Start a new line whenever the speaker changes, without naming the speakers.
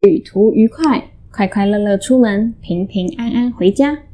旅途愉快快快乐乐出门平平安安回家。